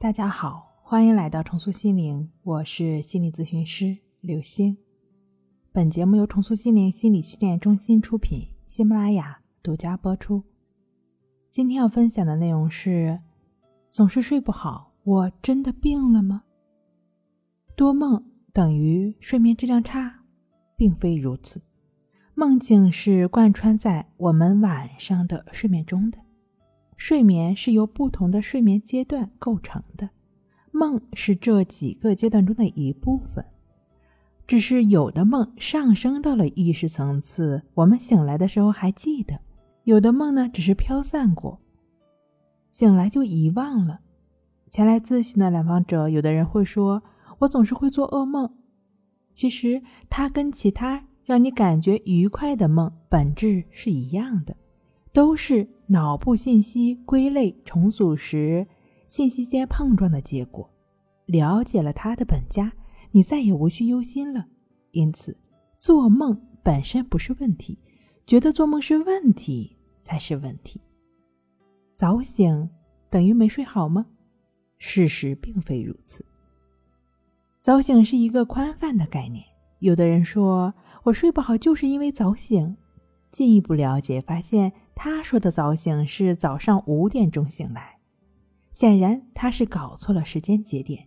大家好，欢迎来到重塑心灵，我是心理咨询师刘星。本节目由重塑心灵心理训练中心出品，喜马拉雅独家播出。今天要分享的内容是：总是睡不好，我真的病了吗？多梦等于睡眠质量差，并非如此。梦境是贯穿在我们晚上的睡眠中的。睡眠是由不同的睡眠阶段构成的，梦是这几个阶段中的一部分。只是有的梦上升到了意识层次，我们醒来的时候还记得；有的梦呢，只是飘散过，醒来就遗忘了。前来咨询的来访者，有的人会说：“我总是会做噩梦。”其实，它跟其他让你感觉愉快的梦本质是一样的。都是脑部信息归类重组时信息间碰撞的结果。了解了它的本家，你再也无需忧心了。因此，做梦本身不是问题，觉得做梦是问题才是问题。早醒等于没睡好吗？事实并非如此。早醒是一个宽泛的概念。有的人说我睡不好就是因为早醒，进一步了解发现。他说的早醒是早上五点钟醒来，显然他是搞错了时间节点。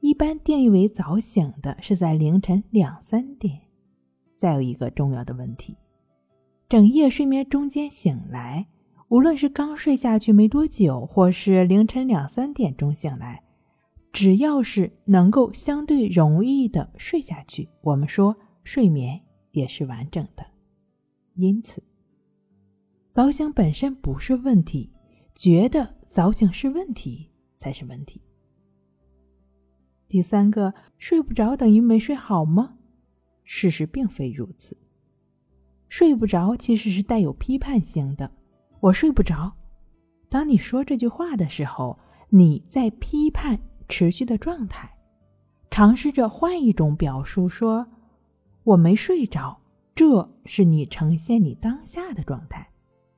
一般定义为早醒的是在凌晨两三点。再有一个重要的问题，整夜睡眠中间醒来，无论是刚睡下去没多久，或是凌晨两三点钟醒来，只要是能够相对容易的睡下去，我们说睡眠也是完整的。因此。早醒本身不是问题，觉得早醒是问题才是问题。第三个，睡不着等于没睡好吗？事实并非如此。睡不着其实是带有批判性的。我睡不着。当你说这句话的时候，你在批判持续的状态。尝试着换一种表述，说我没睡着，这是你呈现你当下的状态。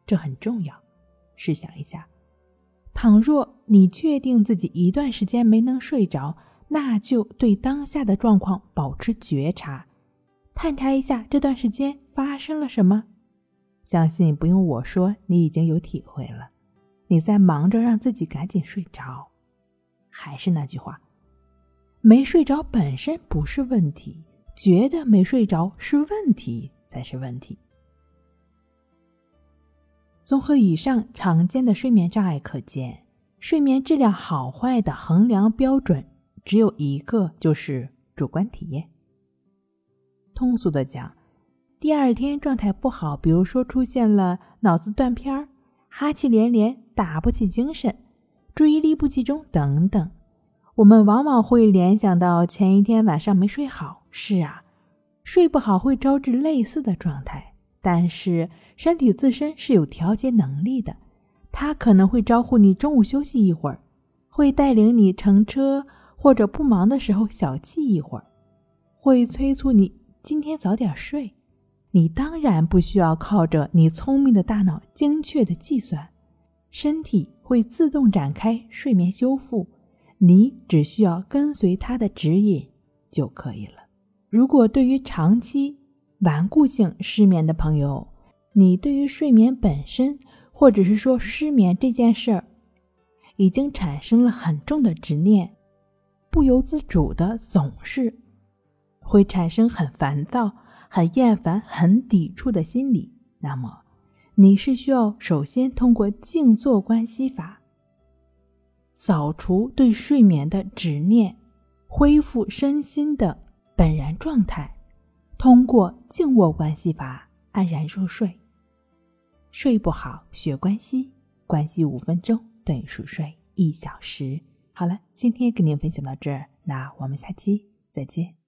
这很重要。试想一下，倘若你确定自己一段时间没能睡着，那就对当下的状况保持觉察，探查一下这段时间发生了什么。相信不用我说，你已经有体会了。你在忙着让自己赶紧睡着。还是那句话，没睡着本身不是问题，觉得没睡着是问题才是问题。综合以上常见的睡眠障碍可见，睡眠质量好坏的衡量标准只有一个，就是主观体验。通俗的讲，第二天状态不好，比如说出现了脑子断片儿、哈气连连、打不起精神、注意力不集中等等，我们往往会联想到前一天晚上没睡好。是啊，睡不好会招致类似的状态。但是身体自身是有调节能力的，它可能会招呼你中午休息一会儿，会带领你乘车或者不忙的时候小憩一会儿，会催促你今天早点睡。你当然不需要靠着你聪明的大脑精确的计算，身体会自动展开睡眠修复，你只需要跟随它的指引就可以了。如果对于长期，顽固性失眠的朋友，你对于睡眠本身，或者是说失眠这件事儿，已经产生了很重的执念，不由自主的总是会产生很烦躁、很厌烦、很抵触的心理。那么，你是需要首先通过静坐观息法，扫除对睡眠的执念，恢复身心的本然状态。通过静卧关系法安然入睡。睡不好学关系，关系五分钟等于熟睡一小时。好了，今天跟您分享到这儿，那我们下期再见。